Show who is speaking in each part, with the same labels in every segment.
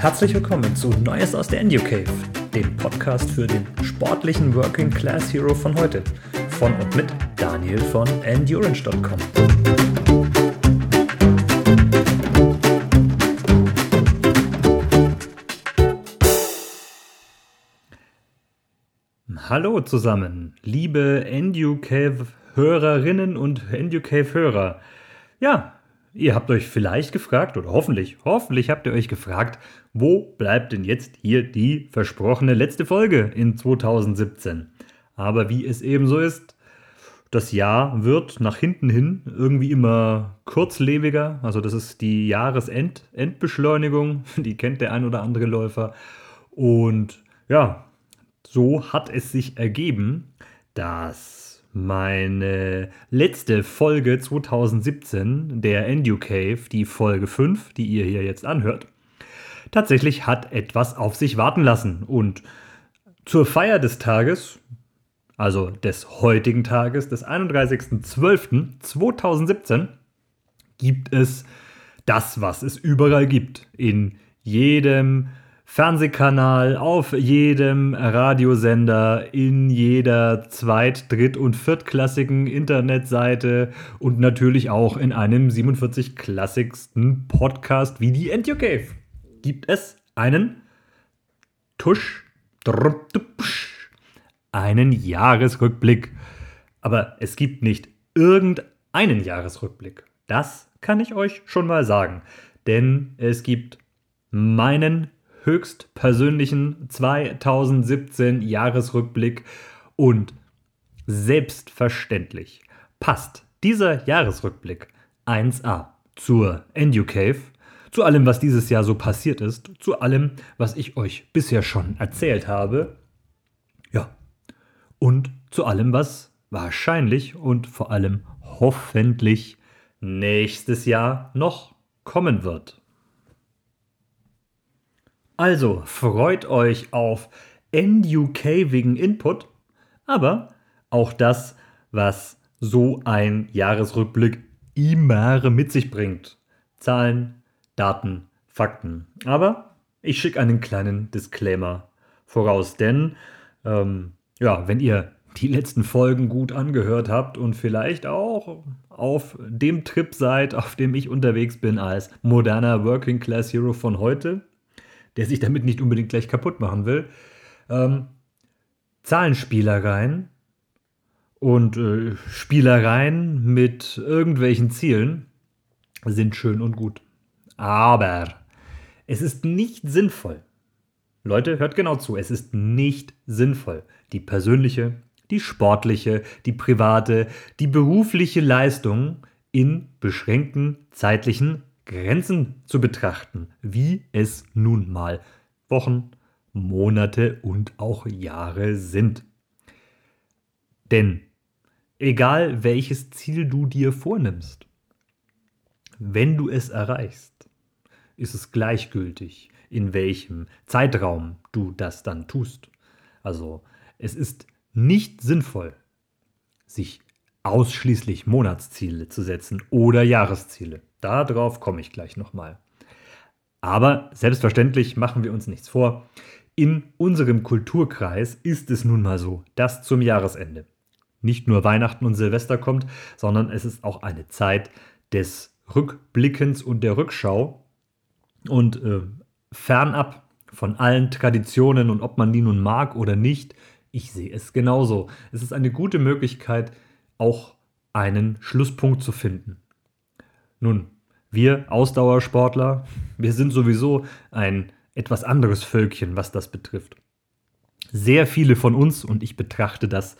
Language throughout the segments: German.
Speaker 1: herzlich willkommen zu Neues aus der EnduCave, dem Podcast für den sportlichen Working Class Hero von heute. Von und mit Daniel von Endurance.com. Hallo zusammen, liebe EnduCave-Hörerinnen und EnduCave-Hörer. Ja, Ihr habt euch vielleicht gefragt, oder hoffentlich, hoffentlich habt ihr euch gefragt, wo bleibt denn jetzt hier die versprochene letzte Folge in 2017? Aber wie es eben so ist, das Jahr wird nach hinten hin irgendwie immer kurzlebiger. Also das ist die Jahresendbeschleunigung, die kennt der ein oder andere Läufer. Und ja, so hat es sich ergeben, dass meine letzte Folge 2017, der EnduCave, die Folge 5, die ihr hier jetzt anhört, tatsächlich hat etwas auf sich warten lassen. Und zur Feier des Tages, also des heutigen Tages, des 31.12.2017, gibt es das, was es überall gibt. In jedem Fernsehkanal, auf jedem Radiosender, in jeder zweit-, dritt- und viertklassigen Internetseite und natürlich auch in einem 47 klassigsten Podcast wie die EnduCave gibt es einen Tusch, einen Jahresrückblick. Aber es gibt nicht irgendeinen Jahresrückblick. Das kann ich euch schon mal sagen. Denn es gibt meinen höchstpersönlichen 2017 Jahresrückblick und selbstverständlich passt dieser Jahresrückblick 1a zur EnduCave, zu allem, was dieses Jahr so passiert ist, zu allem, was ich euch bisher schon erzählt habe. Ja, und zu allem, was wahrscheinlich und vor allem hoffentlich nächstes Jahr noch kommen wird. Also freut euch auf NUK-wigen Input, aber auch das, was so ein Jahresrückblick immer mit sich bringt. Zahlen, Daten, Fakten. Aber ich schicke einen kleinen Disclaimer voraus, denn ähm, ja, wenn ihr die letzten Folgen gut angehört habt und vielleicht auch auf dem Trip seid, auf dem ich unterwegs bin als moderner Working Class Hero von heute, der sich damit nicht unbedingt gleich kaputt machen will. Ähm, Zahlenspielereien und äh, Spielereien mit irgendwelchen Zielen sind schön und gut. Aber es ist nicht sinnvoll. Leute, hört genau zu. Es ist nicht sinnvoll, die persönliche, die sportliche, die private, die berufliche Leistung in beschränkten zeitlichen Grenzen zu betrachten, wie es nun mal Wochen, Monate und auch Jahre sind. Denn egal welches Ziel du dir vornimmst, wenn du es erreichst, ist es gleichgültig, in welchem Zeitraum du das dann tust. Also es ist nicht sinnvoll, sich ausschließlich Monatsziele zu setzen oder Jahresziele. Darauf komme ich gleich nochmal. Aber selbstverständlich machen wir uns nichts vor. In unserem Kulturkreis ist es nun mal so, dass zum Jahresende nicht nur Weihnachten und Silvester kommt, sondern es ist auch eine Zeit des Rückblickens und der Rückschau. Und äh, fernab von allen Traditionen und ob man die nun mag oder nicht, ich sehe es genauso. Es ist eine gute Möglichkeit, auch einen Schlusspunkt zu finden. Nun, wir Ausdauersportler, wir sind sowieso ein etwas anderes Völkchen, was das betrifft. Sehr viele von uns, und ich betrachte das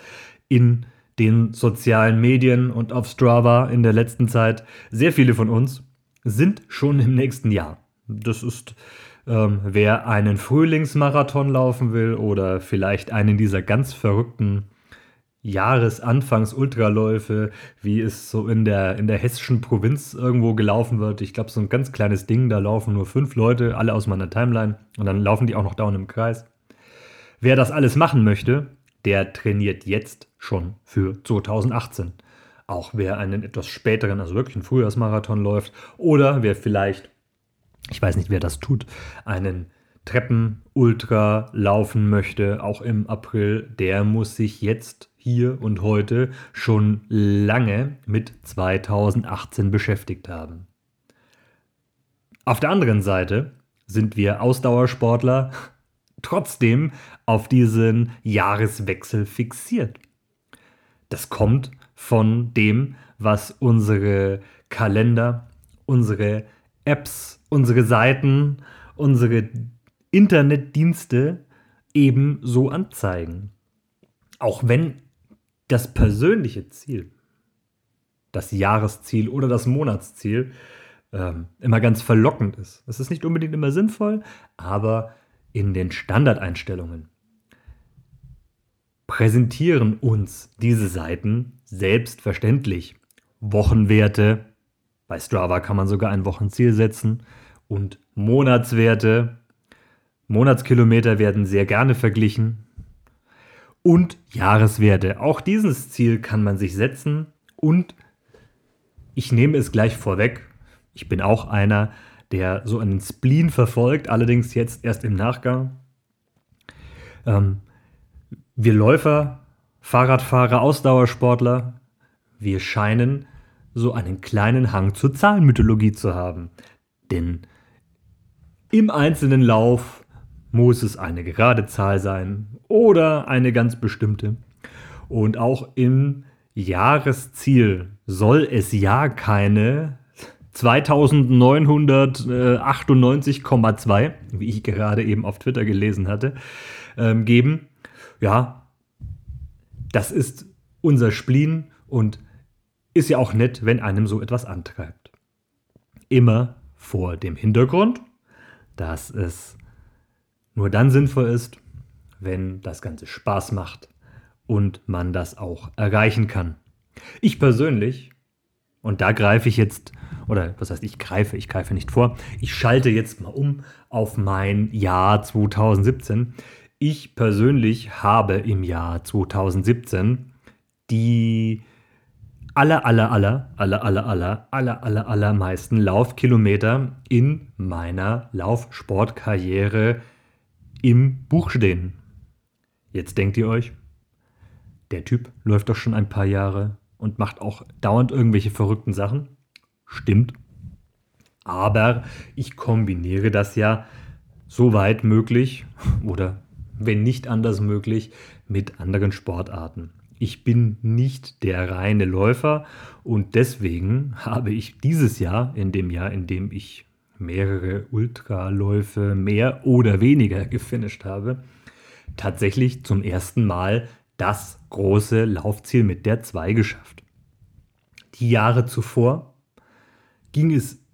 Speaker 1: in den sozialen Medien und auf Strava in der letzten Zeit, sehr viele von uns sind schon im nächsten Jahr. Das ist, ähm, wer einen Frühlingsmarathon laufen will oder vielleicht einen dieser ganz verrückten Jahresanfangs-Ultraläufe, wie es so in der, in der hessischen Provinz irgendwo gelaufen wird. Ich glaube, so ein ganz kleines Ding, da laufen nur fünf Leute, alle aus meiner Timeline und dann laufen die auch noch dauernd im Kreis. Wer das alles machen möchte, der trainiert jetzt schon für 2018. Auch wer einen etwas späteren, also wirklich einen Frühjahrsmarathon läuft oder wer vielleicht ich weiß nicht, wer das tut, einen Treppen-Ultra laufen möchte, auch im April, der muss sich jetzt hier und heute schon lange mit 2018 beschäftigt haben. Auf der anderen Seite sind wir Ausdauersportler trotzdem auf diesen Jahreswechsel fixiert. Das kommt von dem, was unsere Kalender, unsere Apps, unsere Seiten, unsere Internetdienste eben so anzeigen. Auch wenn das persönliche Ziel, das Jahresziel oder das Monatsziel ähm, immer ganz verlockend ist. Es ist nicht unbedingt immer sinnvoll, aber in den Standardeinstellungen präsentieren uns diese Seiten selbstverständlich Wochenwerte. Bei Strava kann man sogar ein Wochenziel setzen und Monatswerte. Monatskilometer werden sehr gerne verglichen. Und Jahreswerte. Auch dieses Ziel kann man sich setzen. Und ich nehme es gleich vorweg. Ich bin auch einer, der so einen Spleen verfolgt, allerdings jetzt erst im Nachgang. Ähm, wir Läufer, Fahrradfahrer, Ausdauersportler, wir scheinen so einen kleinen Hang zur Zahlenmythologie zu haben. Denn im einzelnen Lauf muss es eine gerade Zahl sein oder eine ganz bestimmte. Und auch im Jahresziel soll es ja keine 2998,2, wie ich gerade eben auf Twitter gelesen hatte, ähm, geben. Ja, das ist unser Spleen und ist ja auch nett, wenn einem so etwas antreibt. Immer vor dem Hintergrund, dass es nur dann sinnvoll ist, wenn das Ganze Spaß macht und man das auch erreichen kann. Ich persönlich, und da greife ich jetzt oder was heißt ich greife, ich greife nicht vor, ich schalte jetzt mal um auf mein Jahr 2017. Ich persönlich habe im Jahr 2017 die aller, aller, aller, aller, aller, aller, aller, aller, allermeisten Laufkilometer in meiner Laufsportkarriere im Buch stehen. Jetzt denkt ihr euch, der Typ läuft doch schon ein paar Jahre und macht auch dauernd irgendwelche verrückten Sachen. Stimmt. Aber ich kombiniere das ja so weit möglich oder wenn nicht anders möglich mit anderen Sportarten. Ich bin nicht der reine Läufer und deswegen habe ich dieses Jahr, in dem Jahr, in dem ich mehrere Ultraläufe mehr oder weniger gefinisht habe, tatsächlich zum ersten Mal das große Laufziel mit der 2 geschafft. Die Jahre zuvor ging es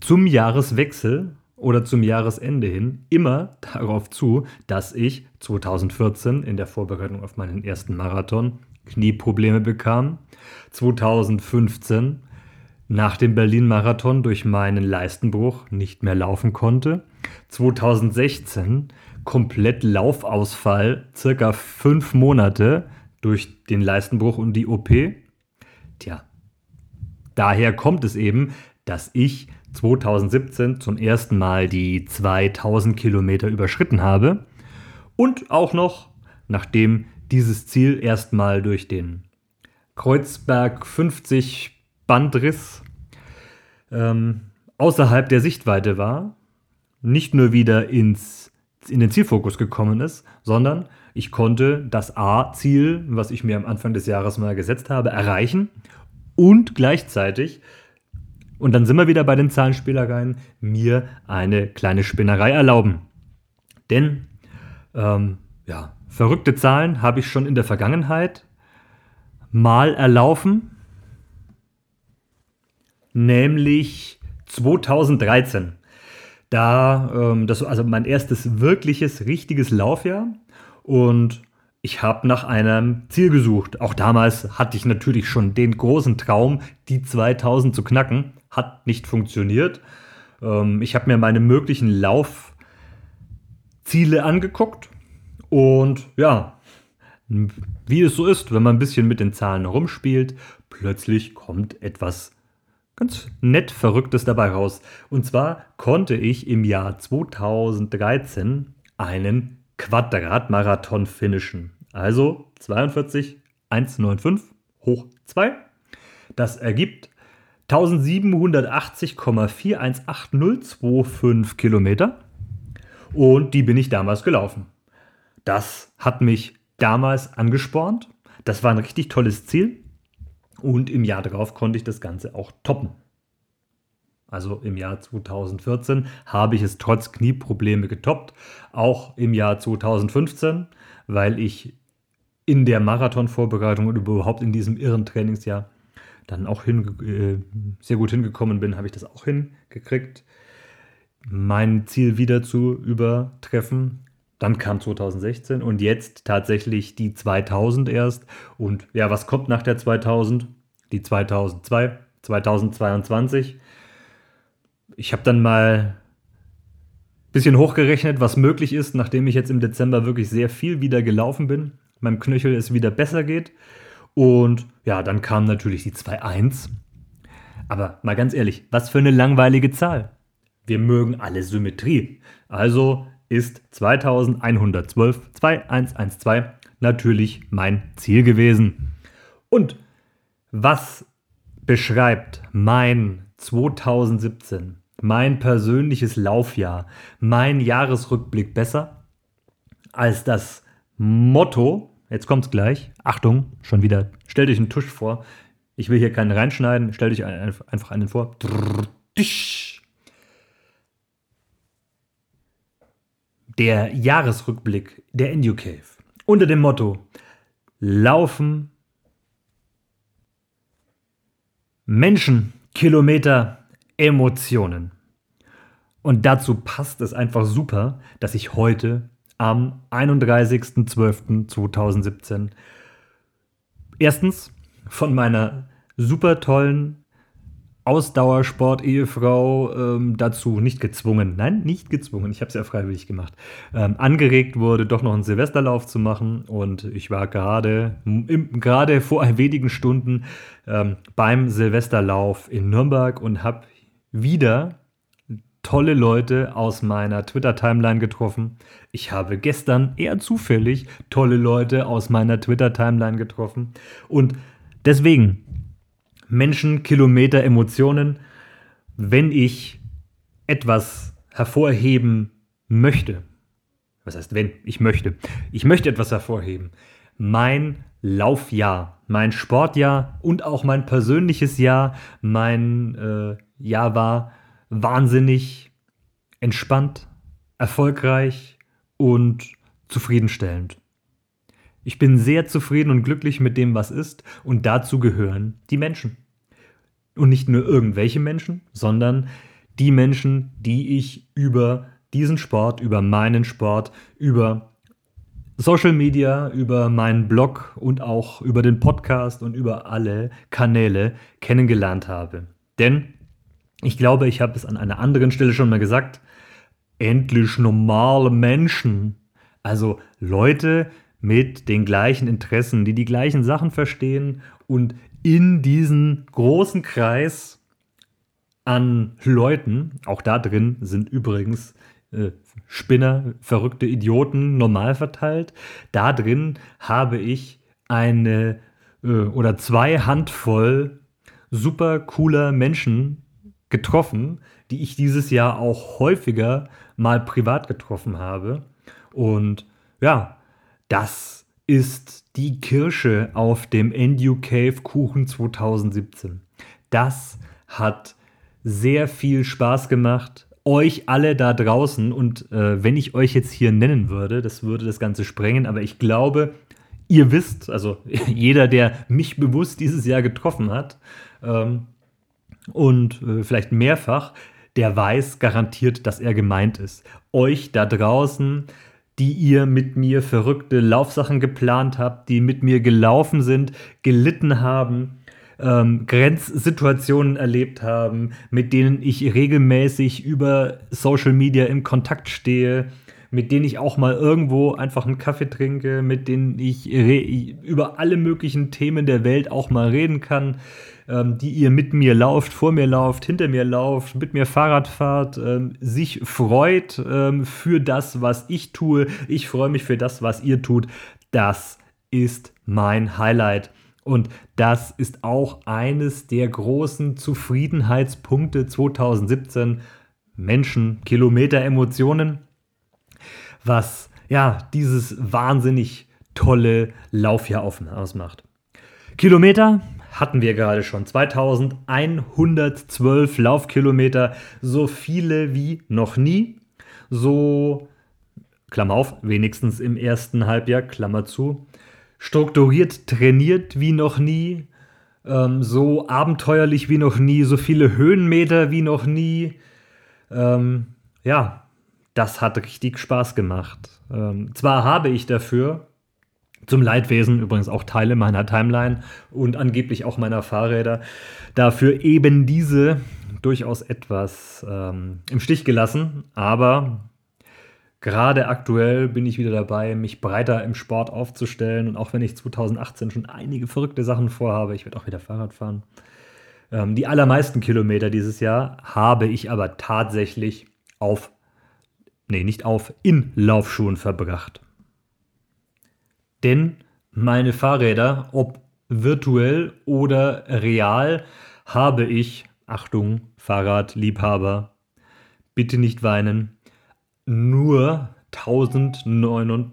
Speaker 1: zum Jahreswechsel oder zum Jahresende hin immer darauf zu, dass ich 2014 in der Vorbereitung auf meinen ersten Marathon Knieprobleme bekam, 2015 nach dem Berlin-Marathon durch meinen Leistenbruch nicht mehr laufen konnte, 2016 komplett Laufausfall, circa fünf Monate durch den Leistenbruch und die OP. Tja, Daher kommt es eben, dass ich 2017 zum ersten Mal die 2000 Kilometer überschritten habe und auch noch, nachdem dieses Ziel erstmal durch den Kreuzberg 50 Bandriss ähm, außerhalb der Sichtweite war, nicht nur wieder ins, in den Zielfokus gekommen ist, sondern ich konnte das A-Ziel, was ich mir am Anfang des Jahres mal gesetzt habe, erreichen und gleichzeitig, und dann sind wir wieder bei den Zahlenspielereien, mir eine kleine Spinnerei erlauben. Denn, ähm, ja, verrückte Zahlen habe ich schon in der Vergangenheit mal erlaufen, nämlich 2013. Da, ähm, das war also mein erstes wirkliches, richtiges Laufjahr. Und ich habe nach einem Ziel gesucht. Auch damals hatte ich natürlich schon den großen Traum, die 2000 zu knacken. Hat nicht funktioniert. Ähm, ich habe mir meine möglichen Laufziele angeguckt. Und ja, wie es so ist, wenn man ein bisschen mit den Zahlen rumspielt, plötzlich kommt etwas ganz nett Verrücktes dabei raus. Und zwar konnte ich im Jahr 2013 einen Quadratmarathon finishen. Also 42 195 hoch 2. Das ergibt 1780,418025 Kilometer. Und die bin ich damals gelaufen. Das hat mich damals angespornt. Das war ein richtig tolles Ziel. Und im Jahr darauf konnte ich das Ganze auch toppen. Also im Jahr 2014 habe ich es trotz Knieprobleme getoppt. Auch im Jahr 2015, weil ich in der Marathonvorbereitung und überhaupt in diesem irren Trainingsjahr dann auch äh, sehr gut hingekommen bin, habe ich das auch hingekriegt, mein Ziel wieder zu übertreffen. Dann kam 2016 und jetzt tatsächlich die 2000 erst. Und ja, was kommt nach der 2000? Die 2002, 2022. Ich habe dann mal ein bisschen hochgerechnet, was möglich ist, nachdem ich jetzt im Dezember wirklich sehr viel wieder gelaufen bin. Meinem Knöchel es wieder besser geht. Und ja, dann kam natürlich die 2.1. Aber mal ganz ehrlich, was für eine langweilige Zahl. Wir mögen alle Symmetrie. Also ist 2112 2112 natürlich mein Ziel gewesen. Und was beschreibt mein 2017, mein persönliches Laufjahr, mein Jahresrückblick besser als das Motto Jetzt kommt's gleich. Achtung, schon wieder. Stell dich einen Tusch vor. Ich will hier keinen reinschneiden. Stell dich einfach einen vor. Der Jahresrückblick der Indio Cave. Unter dem Motto Laufen, Menschen, Kilometer, Emotionen. Und dazu passt es einfach super, dass ich heute am 31.12.2017 erstens von meiner super tollen Ausdauersport-Ehefrau ähm, dazu nicht gezwungen, nein, nicht gezwungen, ich habe es ja freiwillig gemacht, ähm, angeregt wurde, doch noch einen Silvesterlauf zu machen. Und ich war gerade, gerade vor wenigen Stunden ähm, beim Silvesterlauf in Nürnberg und habe wieder tolle Leute aus meiner Twitter-Timeline getroffen. Ich habe gestern eher zufällig tolle Leute aus meiner Twitter-Timeline getroffen. Und deswegen, Menschen, Kilometer, Emotionen, wenn ich etwas hervorheben möchte, was heißt wenn? Ich möchte. Ich möchte etwas hervorheben. Mein Laufjahr, mein Sportjahr und auch mein persönliches Jahr, mein äh, Jahr war wahnsinnig entspannt, erfolgreich und zufriedenstellend. Ich bin sehr zufrieden und glücklich mit dem, was ist, und dazu gehören die Menschen. Und nicht nur irgendwelche Menschen, sondern die Menschen, die ich über diesen Sport, über meinen Sport, über Social Media, über meinen Blog und auch über den Podcast und über alle Kanäle kennengelernt habe. Denn ich glaube, ich habe es an einer anderen Stelle schon mal gesagt. Endlich normale Menschen. Also Leute mit den gleichen Interessen, die die gleichen Sachen verstehen und in diesen großen Kreis an Leuten, auch da drin sind übrigens äh, Spinner, verrückte Idioten normal verteilt, da drin habe ich eine äh, oder zwei Handvoll super cooler Menschen getroffen, die ich dieses Jahr auch häufiger mal privat getroffen habe. Und ja, das ist die Kirsche auf dem Endu Cave Kuchen 2017. Das hat sehr viel Spaß gemacht. Euch alle da draußen und äh, wenn ich euch jetzt hier nennen würde, das würde das Ganze sprengen, aber ich glaube, ihr wisst, also jeder, der mich bewusst dieses Jahr getroffen hat, ähm, und äh, vielleicht mehrfach, der weiß garantiert, dass er gemeint ist. Euch da draußen, die ihr mit mir verrückte Laufsachen geplant habt, die mit mir gelaufen sind, gelitten haben, ähm, Grenzsituationen erlebt haben, mit denen ich regelmäßig über Social Media im Kontakt stehe, mit denen ich auch mal irgendwo einfach einen Kaffee trinke, mit denen ich über alle möglichen Themen der Welt auch mal reden kann, ähm, die ihr mit mir lauft, vor mir lauft, hinter mir lauft, mit mir Fahrrad fahrt, ähm, sich freut ähm, für das, was ich tue. Ich freue mich für das, was ihr tut. Das ist mein Highlight. Und das ist auch eines der großen Zufriedenheitspunkte 2017. Menschen, Kilometer, Emotionen, was ja dieses wahnsinnig tolle Laufjahr ausmacht. Kilometer hatten wir gerade schon. 2112 Laufkilometer, so viele wie noch nie. So, Klammer auf, wenigstens im ersten Halbjahr, Klammer zu strukturiert trainiert wie noch nie, ähm, so abenteuerlich wie noch nie, so viele Höhenmeter wie noch nie. Ähm, ja, das hat richtig Spaß gemacht. Ähm, zwar habe ich dafür zum Leidwesen übrigens auch Teile meiner Timeline und angeblich auch meiner Fahrräder dafür eben diese durchaus etwas ähm, im Stich gelassen, aber Gerade aktuell bin ich wieder dabei, mich breiter im Sport aufzustellen. Und auch wenn ich 2018 schon einige verrückte Sachen vorhabe, ich werde auch wieder Fahrrad fahren. Ähm, die allermeisten Kilometer dieses Jahr habe ich aber tatsächlich auf, nee, nicht auf, in Laufschuhen verbracht. Denn meine Fahrräder, ob virtuell oder real, habe ich, Achtung, Fahrradliebhaber, bitte nicht weinen, nur 1009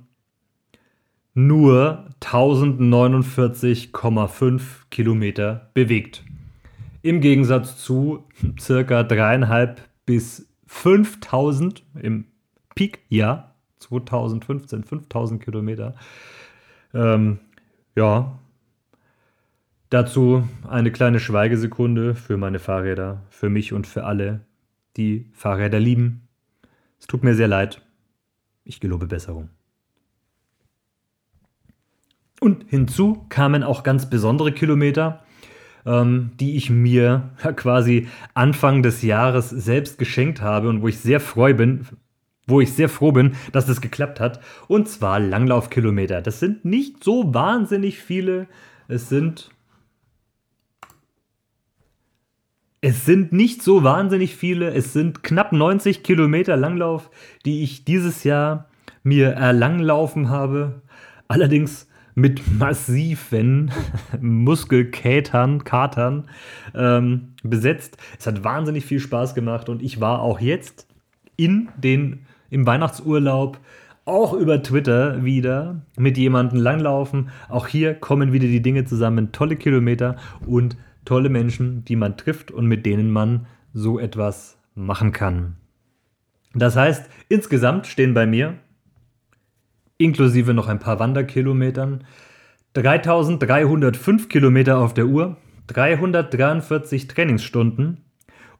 Speaker 1: nur 1049,5 Kilometer bewegt. Im Gegensatz zu circa dreieinhalb bis 5000 im Peak-Jahr 2015, 5000 Kilometer. Ähm, ja, dazu eine kleine Schweigesekunde für meine Fahrräder, für mich und für alle, die Fahrräder lieben es tut mir sehr leid. Ich gelobe Besserung. Und hinzu kamen auch ganz besondere Kilometer, ähm, die ich mir quasi Anfang des Jahres selbst geschenkt habe und wo ich sehr froh bin, wo ich sehr froh bin, dass das geklappt hat. Und zwar Langlaufkilometer. Das sind nicht so wahnsinnig viele. Es sind Es sind nicht so wahnsinnig viele. Es sind knapp 90 Kilometer Langlauf, die ich dieses Jahr mir erlanglaufen habe. Allerdings mit massiven Muskelkätern, Katern ähm, besetzt. Es hat wahnsinnig viel Spaß gemacht und ich war auch jetzt in den, im Weihnachtsurlaub auch über Twitter wieder mit jemandem langlaufen. Auch hier kommen wieder die Dinge zusammen. Tolle Kilometer und tolle Menschen, die man trifft und mit denen man so etwas machen kann. Das heißt, insgesamt stehen bei mir, inklusive noch ein paar Wanderkilometern, 3305 Kilometer auf der Uhr, 343 Trainingsstunden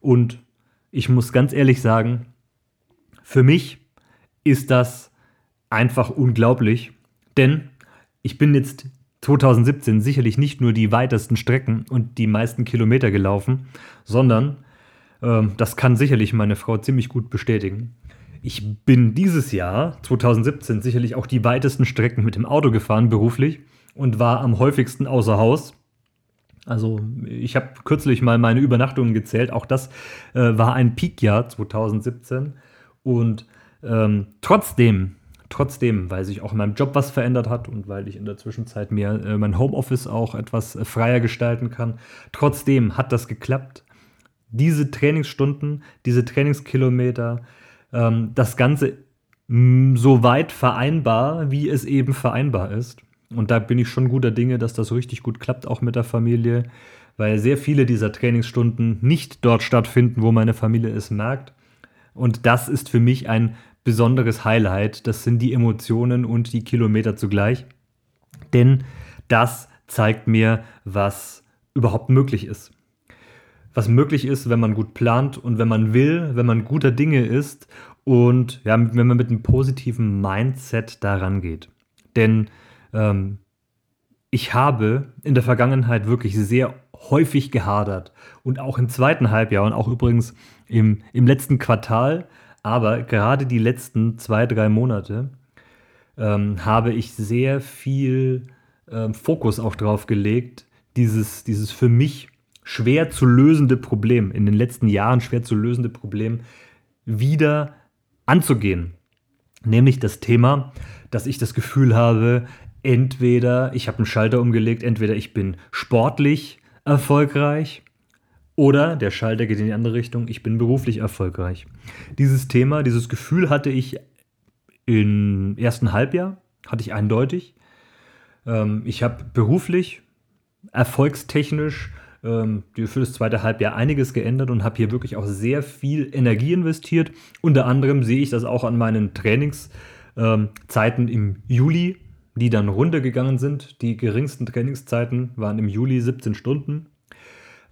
Speaker 1: und ich muss ganz ehrlich sagen, für mich ist das einfach unglaublich, denn ich bin jetzt 2017 sicherlich nicht nur die weitesten Strecken und die meisten Kilometer gelaufen, sondern, äh, das kann sicherlich meine Frau ziemlich gut bestätigen, ich bin dieses Jahr, 2017, sicherlich auch die weitesten Strecken mit dem Auto gefahren, beruflich, und war am häufigsten außer Haus. Also ich habe kürzlich mal meine Übernachtungen gezählt, auch das äh, war ein Peakjahr 2017. Und ähm, trotzdem Trotzdem, weil sich auch in meinem Job was verändert hat und weil ich in der Zwischenzeit mir äh, mein Homeoffice auch etwas äh, freier gestalten kann, trotzdem hat das geklappt. Diese Trainingsstunden, diese Trainingskilometer, ähm, das Ganze mh, so weit vereinbar, wie es eben vereinbar ist. Und da bin ich schon guter Dinge, dass das richtig gut klappt, auch mit der Familie, weil sehr viele dieser Trainingsstunden nicht dort stattfinden, wo meine Familie es merkt. Und das ist für mich ein besonderes Highlight. Das sind die Emotionen und die Kilometer zugleich. Denn das zeigt mir, was überhaupt möglich ist. Was möglich ist, wenn man gut plant und wenn man will, wenn man guter Dinge ist und ja, wenn man mit einem positiven Mindset daran geht. Denn ähm, ich habe in der Vergangenheit wirklich sehr häufig gehadert und auch im zweiten Halbjahr und auch übrigens im, im letzten Quartal Aber gerade die letzten zwei, drei Monate ähm, habe ich sehr viel ähm, Fokus auch drauf gelegt, dieses, dieses für mich schwer zu lösende Problem, in den letzten Jahren schwer zu lösende Problem wieder anzugehen. Nämlich das Thema, dass ich das Gefühl habe, entweder ich habe einen Schalter umgelegt, entweder ich bin sportlich erfolgreich oder der Schalter geht in die andere Richtung, ich bin beruflich erfolgreich. Dieses Thema, dieses Gefühl hatte ich im ersten Halbjahr, hatte ich eindeutig. Ähm, ich habe beruflich, erfolgstechnisch ähm, für das zweite Halbjahr einiges geändert und habe hier wirklich auch sehr viel Energie investiert. Unter anderem sehe ich das auch an meinen Trainingszeiten ähm, im Juli, die dann runtergegangen sind. Die geringsten Trainingszeiten waren im Juli 17 Stunden.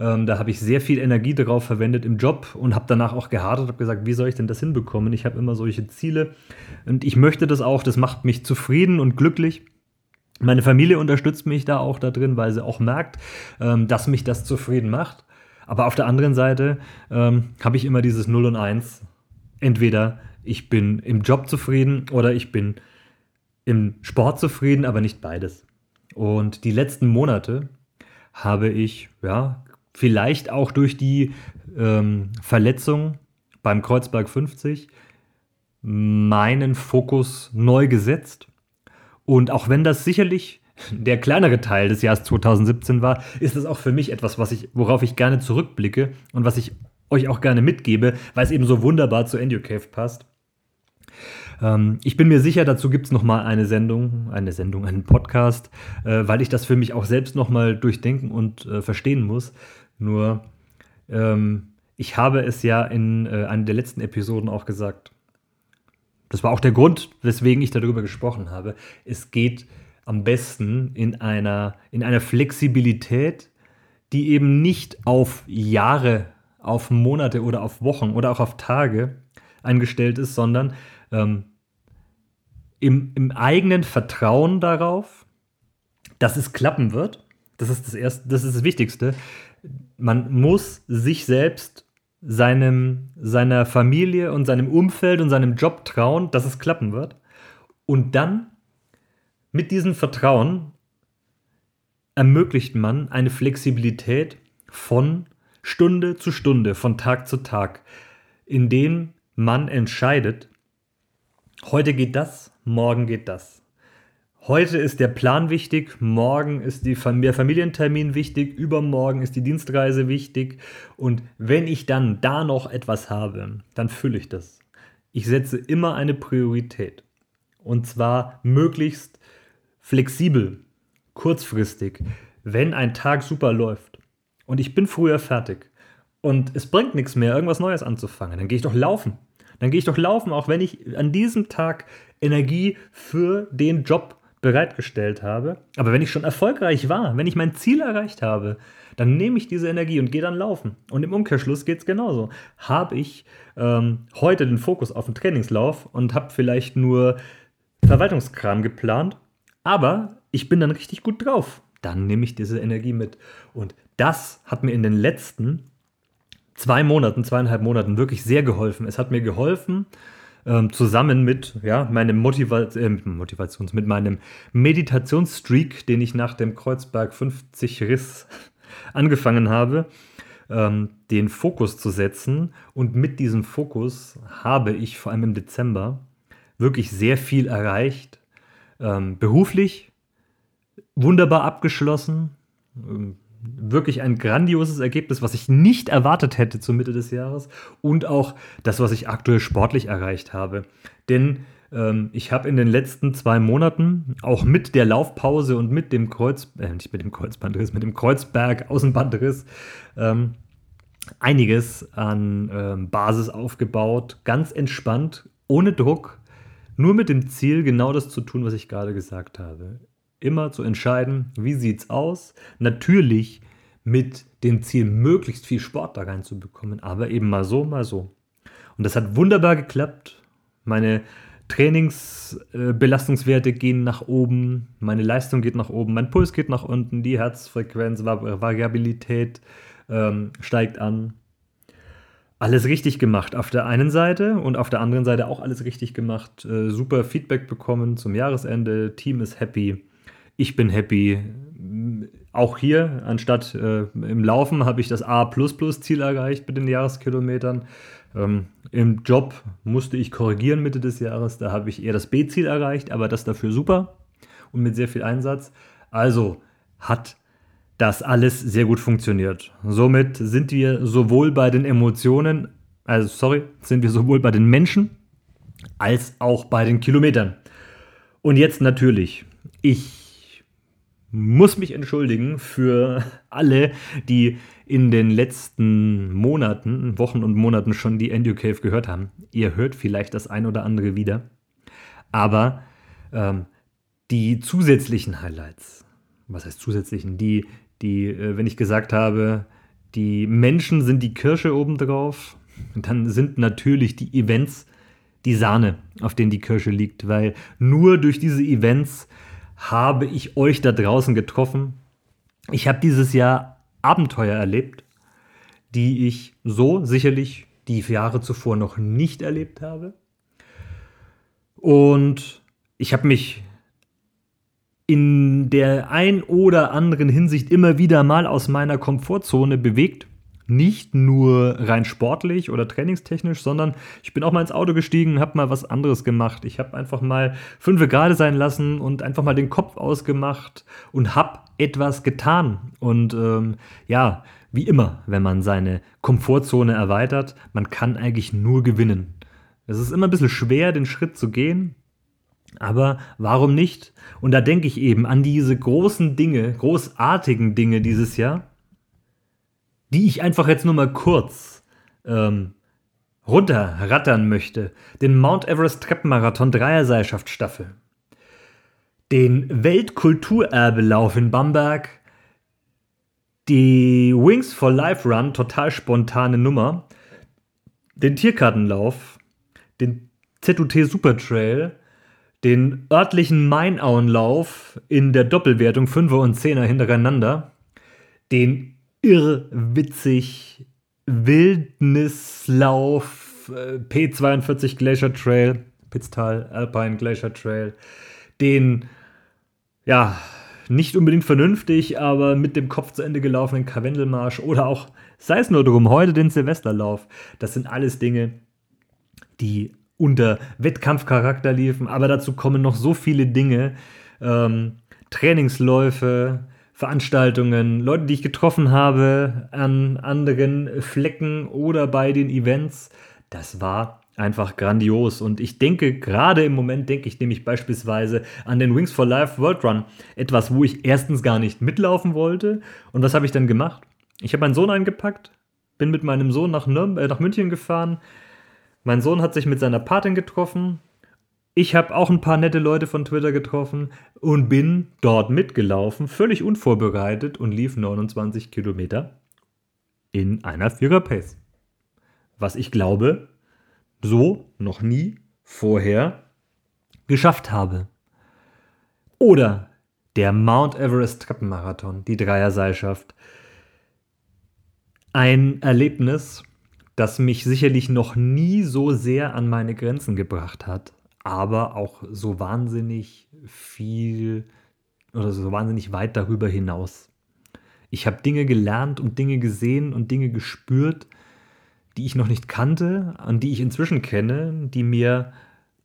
Speaker 1: Ähm, da habe ich sehr viel Energie darauf verwendet im Job und habe danach auch gehadert, habe gesagt, wie soll ich denn das hinbekommen? Ich habe immer solche Ziele und ich möchte das auch, das macht mich zufrieden und glücklich. Meine Familie unterstützt mich da auch da drin, weil sie auch merkt, ähm, dass mich das zufrieden macht. Aber auf der anderen Seite ähm, habe ich immer dieses 0 und 1. Entweder ich bin im Job zufrieden oder ich bin im Sport zufrieden, aber nicht beides. Und die letzten Monate habe ich, ja, vielleicht auch durch die ähm, Verletzung beim Kreuzberg 50 meinen Fokus neu gesetzt und auch wenn das sicherlich der kleinere Teil des Jahres 2017 war, ist es auch für mich etwas, was ich, worauf ich gerne zurückblicke und was ich euch auch gerne mitgebe, weil es eben so wunderbar zu EnduCave passt. Ähm, ich bin mir sicher, dazu gibt es nochmal eine Sendung, eine Sendung, einen Podcast, äh, weil ich das für mich auch selbst nochmal durchdenken und äh, verstehen muss. Nur, ähm, ich habe es ja in äh, einer der letzten Episoden auch gesagt. Das war auch der Grund, weswegen ich darüber gesprochen habe. Es geht am besten in einer, in einer Flexibilität, die eben nicht auf Jahre, auf Monate oder auf Wochen oder auch auf Tage eingestellt ist, sondern ähm, im, im eigenen Vertrauen darauf, dass es klappen wird. Das ist das erste, das ist das Wichtigste. Man muss sich selbst seinem, seiner Familie und seinem Umfeld und seinem Job trauen, dass es klappen wird. Und dann mit diesem Vertrauen ermöglicht man eine Flexibilität von Stunde zu Stunde, von Tag zu Tag, indem man entscheidet, heute geht das, morgen geht das. Heute ist der Plan wichtig, morgen ist die, der Familientermin wichtig, übermorgen ist die Dienstreise wichtig. Und wenn ich dann da noch etwas habe, dann fülle ich das. Ich setze immer eine Priorität. Und zwar möglichst flexibel, kurzfristig, wenn ein Tag super läuft. Und ich bin früher fertig. Und es bringt nichts mehr, irgendwas Neues anzufangen, dann gehe ich doch laufen. Dann gehe ich doch laufen, auch wenn ich an diesem Tag Energie für den Job bereitgestellt habe. Aber wenn ich schon erfolgreich war, wenn ich mein Ziel erreicht habe, dann nehme ich diese Energie und gehe dann laufen. Und im Umkehrschluss geht es genauso. Habe ich ähm, heute den Fokus auf den Trainingslauf und habe vielleicht nur Verwaltungskram geplant, aber ich bin dann richtig gut drauf. Dann nehme ich diese Energie mit. Und das hat mir in den letzten zwei Monaten, zweieinhalb Monaten wirklich sehr geholfen. Es hat mir geholfen, ähm, zusammen mit ja, meinem Motiva äh, Motivations, mit meinem Meditationsstreak, den ich nach dem Kreuzberg 50 Riss angefangen habe, ähm, den Fokus zu setzen. Und mit diesem Fokus habe ich vor allem im Dezember wirklich sehr viel erreicht. Ähm, beruflich wunderbar abgeschlossen. Wirklich ein grandioses Ergebnis, was ich nicht erwartet hätte zur Mitte des Jahres und auch das, was ich aktuell sportlich erreicht habe. Denn ähm, ich habe in den letzten zwei Monaten auch mit der Laufpause und mit dem Kreuz, äh, nicht mit dem Kreuzbandriss, mit dem Kreuzberg Außenbandriss ähm, einiges an ähm, Basis aufgebaut, ganz entspannt, ohne Druck, nur mit dem Ziel, genau das zu tun, was ich gerade gesagt habe immer zu entscheiden, wie sieht es aus. Natürlich mit dem Ziel, möglichst viel Sport da reinzubekommen, aber eben mal so, mal so. Und das hat wunderbar geklappt. Meine Trainingsbelastungswerte äh, gehen nach oben, meine Leistung geht nach oben, mein Puls geht nach unten, die Herzfrequenz, Variabilität ähm, steigt an. alles richtig gemacht auf der einen Seite und auf der anderen Seite auch alles richtig gemacht. Äh, super Feedback bekommen zum Jahresende. Team ist happy. Ich bin happy. Auch hier, anstatt äh, im Laufen, habe ich das A-Ziel erreicht mit den Jahreskilometern. Ähm, Im Job musste ich korrigieren Mitte des Jahres. Da habe ich eher das B-Ziel erreicht, aber das dafür super und mit sehr viel Einsatz. Also hat das alles sehr gut funktioniert. Somit sind wir sowohl bei den Emotionen, also sorry, sind wir sowohl bei den Menschen als auch bei den Kilometern. Und jetzt natürlich, ich muss mich entschuldigen für alle, die in den letzten Monaten, Wochen und Monaten schon die Endu Cave gehört haben. Ihr hört vielleicht das ein oder andere wieder. Aber ähm, die zusätzlichen Highlights, was heißt zusätzlichen, die die, äh, wenn ich gesagt habe, die Menschen sind die Kirsche obendrauf, dann sind natürlich die Events die Sahne, auf denen die Kirsche liegt, weil nur durch diese Events habe ich euch da draußen getroffen. Ich habe dieses Jahr Abenteuer erlebt, die ich so sicherlich die Jahre zuvor noch nicht erlebt habe. Und ich habe mich in der ein oder anderen Hinsicht immer wieder mal aus meiner Komfortzone bewegt. Nicht nur rein sportlich oder trainingstechnisch, sondern ich bin auch mal ins Auto gestiegen, habe mal was anderes gemacht. Ich habe einfach mal fünf gerade sein lassen und einfach mal den Kopf ausgemacht und habe etwas getan. Und ähm, ja, wie immer, wenn man seine Komfortzone erweitert, man kann eigentlich nur gewinnen. Es ist immer ein bisschen schwer, den Schritt zu gehen, aber warum nicht? Und da denke ich eben an diese großen Dinge, großartigen Dinge dieses Jahr, die ich einfach jetzt nur mal kurz ähm, runterrattern möchte. Den Mount Everest Treppenmarathon Dreierseilschaft Staffel. Den Weltkulturerbelauf in Bamberg. Die Wings for Life Run, total spontane Nummer. Den Tierkartenlauf. Den ZUT Super Trail den örtlichen Mainauenlauf in der Doppelwertung 5er und 10er hintereinander, den irrwitzig Wildnislauf äh, P42 Glacier Trail, Pitztal Alpine Glacier Trail, den ja nicht unbedingt vernünftig, aber mit dem Kopf zu Ende gelaufenen Karwendelmarsch oder auch, sei es nur drum, heute den Silvesterlauf. Das sind alles Dinge, die unter Wettkampfcharakter liefen. Aber dazu kommen noch so viele Dinge. Ähm, Trainingsläufe, Veranstaltungen, Leute, die ich getroffen habe an anderen Flecken oder bei den Events. Das war einfach grandios. Und ich denke, gerade im Moment denke ich nämlich beispielsweise an den Wings for Life World Run. Etwas, wo ich erstens gar nicht mitlaufen wollte. Und was habe ich dann gemacht? Ich habe meinen Sohn eingepackt, bin mit meinem Sohn nach, Nürn äh, nach München gefahren, mein Sohn hat sich mit seiner Patin getroffen. Ich habe auch ein paar nette Leute von Twitter getroffen und bin dort mitgelaufen, völlig unvorbereitet und lief 29 Kilometer in einer Vierer-Pace. Was ich glaube, so noch nie vorher geschafft habe. Oder der Mount Everest Treppenmarathon, die Dreierseilschaft. Ein Erlebnis, das mich sicherlich noch nie so sehr an meine Grenzen gebracht hat, aber auch so wahnsinnig viel oder so wahnsinnig weit darüber hinaus. Ich habe Dinge gelernt und Dinge gesehen und Dinge gespürt, die ich noch nicht kannte, an die ich inzwischen kenne, die mir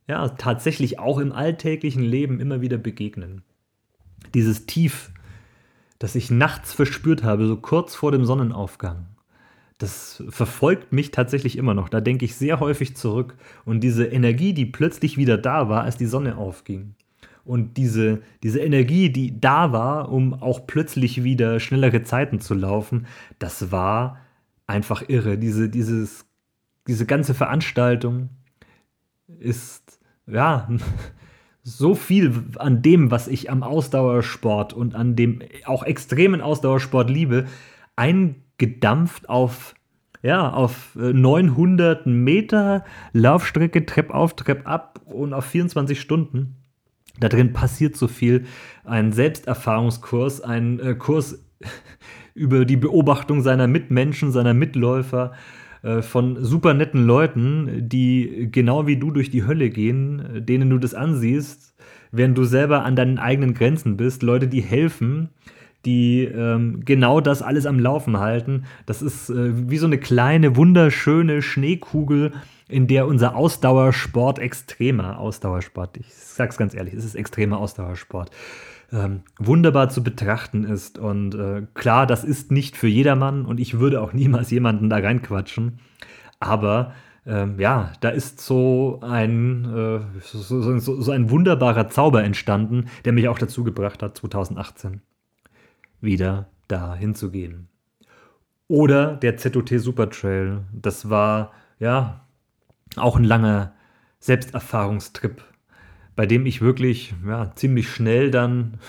Speaker 1: ja tatsächlich auch im alltäglichen Leben immer wieder begegnen. Dieses Tief, das ich nachts verspürt habe, so kurz vor dem Sonnenaufgang das verfolgt mich tatsächlich immer noch. Da denke ich sehr häufig zurück. Und diese Energie, die plötzlich wieder da war, als die Sonne aufging. Und diese, diese Energie, die da war, um auch plötzlich wieder schnellere Zeiten zu laufen, das war einfach irre. Diese, dieses, diese ganze Veranstaltung ist, ja, so viel an dem, was ich am Ausdauersport und an dem auch extremen Ausdauersport liebe, ein gedampft auf ja, auf 900 äh, Meter Laufstrecke, Trepp auf, Trepp ab und auf 24 Stunden. Da drin passiert so viel. Ein Selbsterfahrungskurs, ein äh, Kurs über die Beobachtung seiner Mitmenschen, seiner Mitläufer, äh, von super netten Leuten, die genau wie du durch die Hölle gehen, denen du das ansiehst, während du selber an deinen eigenen Grenzen bist. Leute, die helfen, die ähm, genau das alles am Laufen halten. Das ist äh, wie so eine kleine, wunderschöne Schneekugel, in der unser Ausdauersport extremer Ausdauersport, ich sag's ganz ehrlich, es ist extremer Ausdauersport, ähm, wunderbar zu betrachten ist. Und äh, klar, das ist nicht für jedermann und ich würde auch niemals jemanden da reinquatschen. Aber ähm, ja, da ist so ein, äh, so, so, so ein wunderbarer Zauber entstanden, der mich auch dazu gebracht hat, 2018 wieder da hinzugehen. Oder der ZOT Super Trail. Das war ja auch ein langer Selbsterfahrungstrip, bei dem ich wirklich ja, ziemlich schnell dann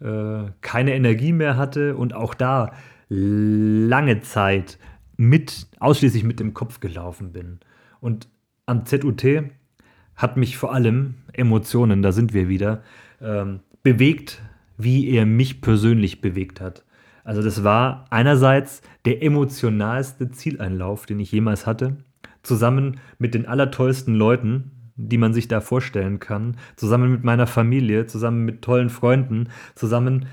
Speaker 1: äh, keine Energie mehr hatte und auch da lange Zeit mit, ausschließlich mit dem Kopf gelaufen bin. Und am ZUT hat mich vor allem Emotionen, da sind wir wieder, ähm, bewegt, wie er mich persönlich bewegt hat. Also das war einerseits der emotionalste Zieleinlauf, den ich jemals hatte, zusammen mit den allertollsten Leuten, die man sich da vorstellen kann, zusammen mit meiner Familie, zusammen mit tollen Freunden, zusammen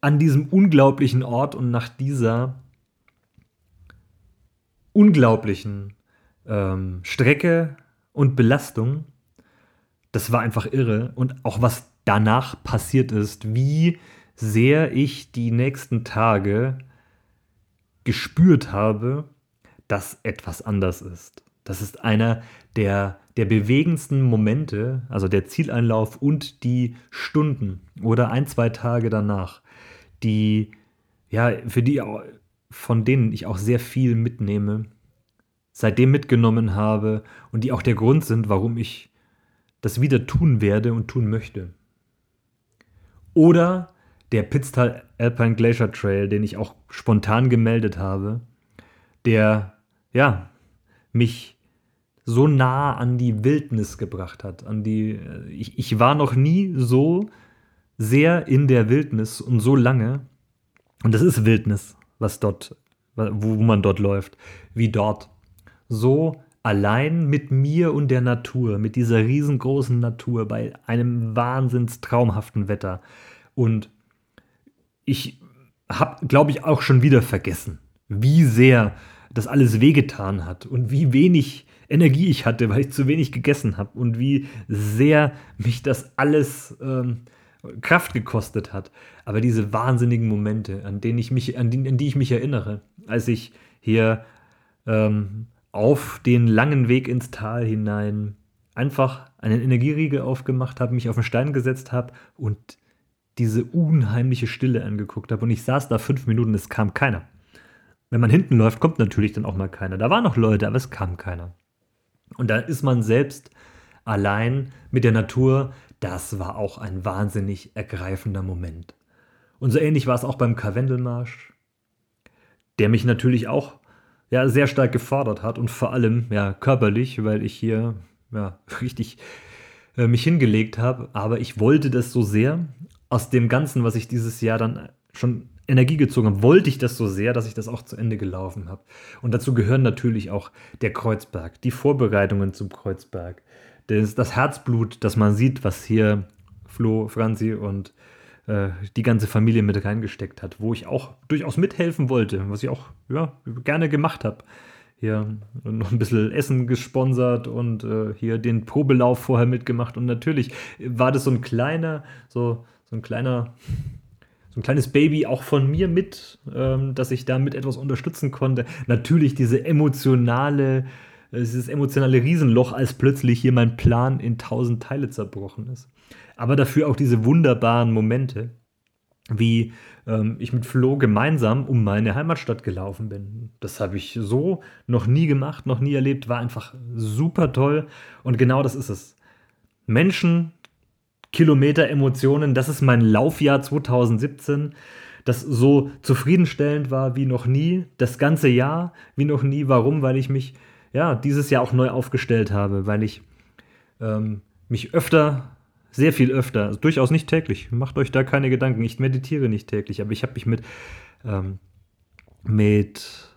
Speaker 1: an diesem unglaublichen Ort und nach dieser unglaublichen ähm, Strecke und Belastung. Das war einfach irre. Und auch was danach passiert ist, wie sehr ich die nächsten Tage gespürt habe, dass etwas anders ist. Das ist einer der, der bewegendsten Momente, also der Zieleinlauf und die Stunden oder ein, zwei Tage danach, die, ja, für die, von denen ich auch sehr viel mitnehme, seitdem mitgenommen habe und die auch der Grund sind, warum ich das wieder tun werde und tun möchte. Oder der Pitztal Alpine Glacier Trail, den ich auch spontan gemeldet habe, der, ja, mich so nah an die Wildnis gebracht hat. An die, äh, ich, ich war noch nie so sehr in der Wildnis und so lange. Und das ist Wildnis, was dort, wo, wo man dort läuft, wie dort. So allein mit mir und der Natur, mit dieser riesengroßen Natur, bei einem wahnsinns traumhaften Wetter. Und ich habe, glaube ich, auch schon wieder vergessen, wie sehr das alles wehgetan hat und wie wenig Energie ich hatte, weil ich zu wenig gegessen habe und wie sehr mich das alles ähm, Kraft gekostet hat. Aber diese wahnsinnigen Momente, an denen ich mich, an die, an die ich mich erinnere, als ich hier ähm, auf den langen Weg ins Tal hinein einfach einen Energieriegel aufgemacht habe, mich auf den Stein gesetzt habe und diese unheimliche Stille angeguckt habe. Und ich saß da fünf Minuten, es kam keiner. Wenn man hinten läuft, kommt natürlich dann auch mal keiner. Da waren noch Leute, aber es kam keiner. Und da ist man selbst allein mit der Natur. Das war auch ein wahnsinnig ergreifender Moment. Und so ähnlich war es auch beim Karwendelmarsch, der mich natürlich auch ja, sehr stark gefordert hat und vor allem ja, körperlich, weil ich hier ja, richtig äh, mich hingelegt habe. Aber ich wollte das so sehr aus dem Ganzen, was ich dieses Jahr dann schon Energie gezogen habe, wollte ich das so sehr, dass ich das auch zu Ende gelaufen habe. Und dazu gehören natürlich auch der Kreuzberg, die Vorbereitungen zum Kreuzberg, das, das Herzblut, das man sieht, was hier Flo, Franzi und äh, die ganze Familie mit reingesteckt hat, wo ich auch durchaus mithelfen wollte, was ich auch ja, gerne gemacht habe. Hier noch ein bisschen Essen gesponsert und äh, hier den Probelauf vorher mitgemacht. Und natürlich war das so ein kleiner, so, so ein kleiner, so ein kleines Baby auch von mir mit, ähm, dass ich damit etwas unterstützen konnte. Natürlich diese emotionale, dieses emotionale Riesenloch, als plötzlich hier mein Plan in tausend Teile zerbrochen ist. Aber dafür auch diese wunderbaren Momente, wie ähm, ich mit Flo gemeinsam um meine Heimatstadt gelaufen bin. Das habe ich so noch nie gemacht, noch nie erlebt, war einfach super toll. Und genau das ist es. Menschen Kilometer Emotionen. Das ist mein Laufjahr 2017, das so zufriedenstellend war wie noch nie. Das ganze Jahr wie noch nie. Warum? Weil ich mich ja dieses Jahr auch neu aufgestellt habe, weil ich ähm, mich öfter, sehr viel öfter, also durchaus nicht täglich, macht euch da keine Gedanken. Ich meditiere nicht täglich, aber ich habe mich mit, ähm, mit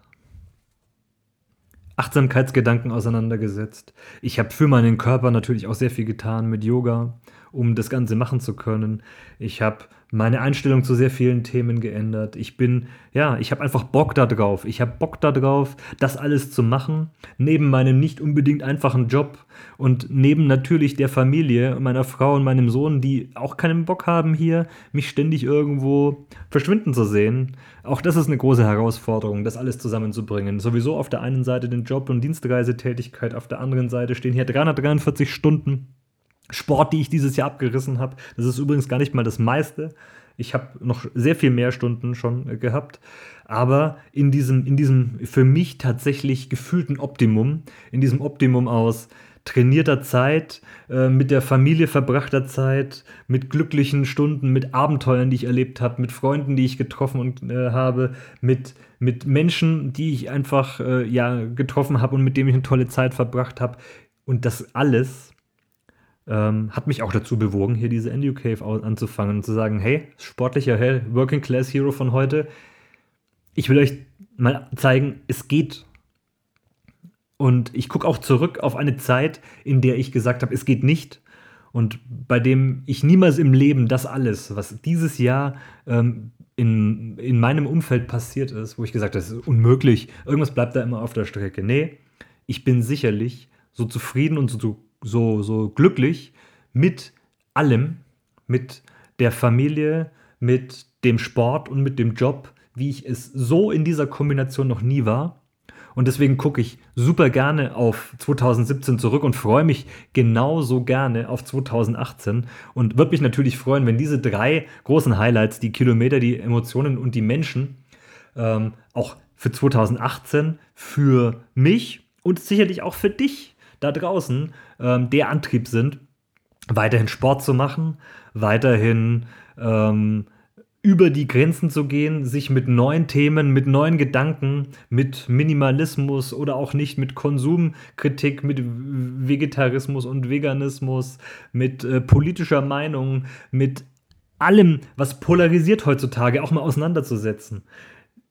Speaker 1: Achtsamkeitsgedanken auseinandergesetzt. Ich habe für meinen Körper natürlich auch sehr viel getan mit Yoga, um das Ganze machen zu können. Ich habe meine Einstellung zu sehr vielen Themen geändert. Ich bin, ja, ich habe einfach Bock da drauf. Ich habe Bock da drauf, das alles zu machen, neben meinem nicht unbedingt einfachen Job und neben natürlich der Familie, meiner Frau und meinem Sohn, die auch keinen Bock haben hier, mich ständig irgendwo verschwinden zu sehen. Auch das ist eine große Herausforderung, das alles zusammenzubringen. Sowieso auf der einen Seite den Job und Dienstreisetätigkeit, auf der anderen Seite stehen hier 343 Stunden Sport, die ich dieses Jahr abgerissen habe. Das ist übrigens gar nicht mal das meiste. Ich habe noch sehr viel mehr Stunden schon äh, gehabt. Aber in diesem, in diesem für mich tatsächlich gefühlten Optimum, in diesem Optimum aus trainierter Zeit, äh, mit der Familie verbrachter Zeit, mit glücklichen Stunden, mit Abenteuern, die ich erlebt habe, mit Freunden, die ich getroffen und, äh, habe, mit, mit Menschen, die ich einfach äh, ja, getroffen habe und mit denen ich eine tolle Zeit verbracht habe. Und das alles ähm, hat mich auch dazu bewogen, hier diese NU Cave anzufangen und zu sagen, hey, sportlicher hey, Working Class Hero von heute, ich will euch mal zeigen, es geht. Und ich gucke auch zurück auf eine Zeit, in der ich gesagt habe, es geht nicht. Und bei dem ich niemals im Leben das alles, was dieses Jahr ähm, in, in meinem Umfeld passiert ist, wo ich gesagt habe, das ist unmöglich, irgendwas bleibt da immer auf der Strecke. Nee, ich bin sicherlich so zufrieden und so so, so glücklich mit allem, mit der Familie, mit dem Sport und mit dem Job, wie ich es so in dieser Kombination noch nie war. Und deswegen gucke ich super gerne auf 2017 zurück und freue mich genauso gerne auf 2018 und würde mich natürlich freuen, wenn diese drei großen Highlights, die Kilometer, die Emotionen und die Menschen, ähm, auch für 2018 für mich und sicherlich auch für dich da draußen ähm, der Antrieb sind, weiterhin Sport zu machen, weiterhin ähm, über die Grenzen zu gehen, sich mit neuen Themen, mit neuen Gedanken, mit Minimalismus oder auch nicht mit Konsumkritik, mit Vegetarismus und Veganismus, mit äh, politischer Meinung, mit allem, was polarisiert heutzutage, auch mal auseinanderzusetzen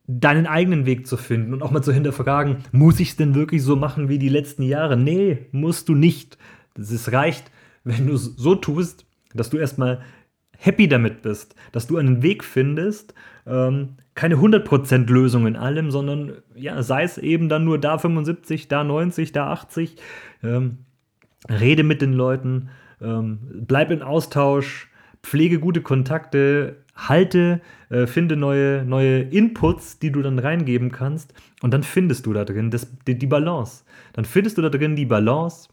Speaker 1: deinen eigenen Weg zu finden und auch mal zu hinterfragen, muss ich es denn wirklich so machen wie die letzten Jahre? Nee, musst du nicht. Es reicht, wenn du es so tust, dass du erstmal happy damit bist, dass du einen Weg findest, ähm, keine 100% Lösung in allem, sondern ja, sei es eben dann nur da 75, da 90, da 80. Ähm, rede mit den Leuten, ähm, bleib in Austausch, pflege gute Kontakte, halte, äh, finde neue, neue Inputs, die du dann reingeben kannst und dann findest du da drin das, die, die Balance. Dann findest du da drin die Balance,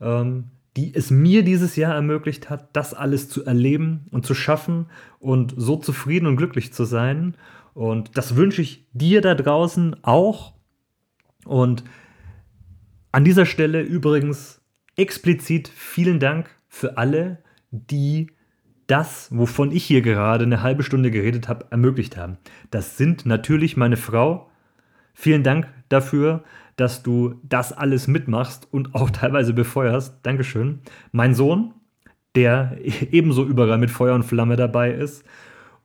Speaker 1: ähm, die es mir dieses Jahr ermöglicht hat, das alles zu erleben und zu schaffen und so zufrieden und glücklich zu sein. Und das wünsche ich dir da draußen auch. Und an dieser Stelle übrigens explizit vielen Dank für alle, die das, wovon ich hier gerade eine halbe Stunde geredet habe, ermöglicht haben. Das sind natürlich meine Frau. Vielen Dank dafür, dass du das alles mitmachst und auch teilweise befeuerst. Dankeschön. Mein Sohn, der ebenso überall mit Feuer und Flamme dabei ist.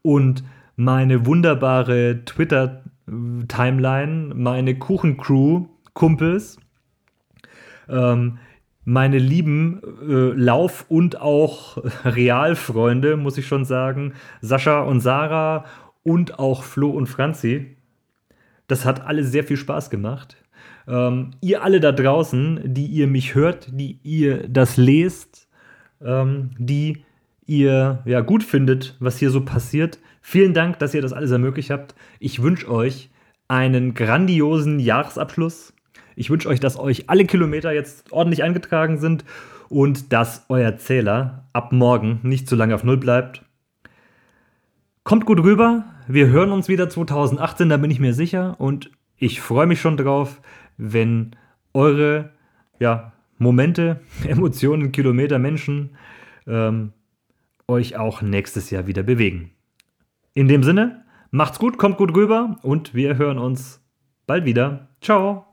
Speaker 1: Und meine wunderbare Twitter-Timeline, meine Kuchencrew, Kumpels. Ähm, meine lieben äh, Lauf- und auch Realfreunde, muss ich schon sagen, Sascha und Sarah und auch Flo und Franzi. Das hat alles sehr viel Spaß gemacht. Ähm, ihr alle da draußen, die ihr mich hört, die ihr das lest, ähm, die ihr ja gut findet, was hier so passiert. Vielen Dank, dass ihr das alles ermöglicht habt. Ich wünsche euch einen grandiosen Jahresabschluss ich wünsche euch, dass euch alle Kilometer jetzt ordentlich eingetragen sind und dass euer Zähler ab morgen nicht zu lange auf Null bleibt. Kommt gut rüber. Wir hören uns wieder 2018, da bin ich mir sicher. Und ich freue mich schon drauf, wenn eure ja, Momente, Emotionen, Kilometer, Menschen ähm, euch auch nächstes Jahr wieder bewegen. In dem Sinne, macht's gut, kommt gut rüber und wir hören uns bald wieder. Ciao.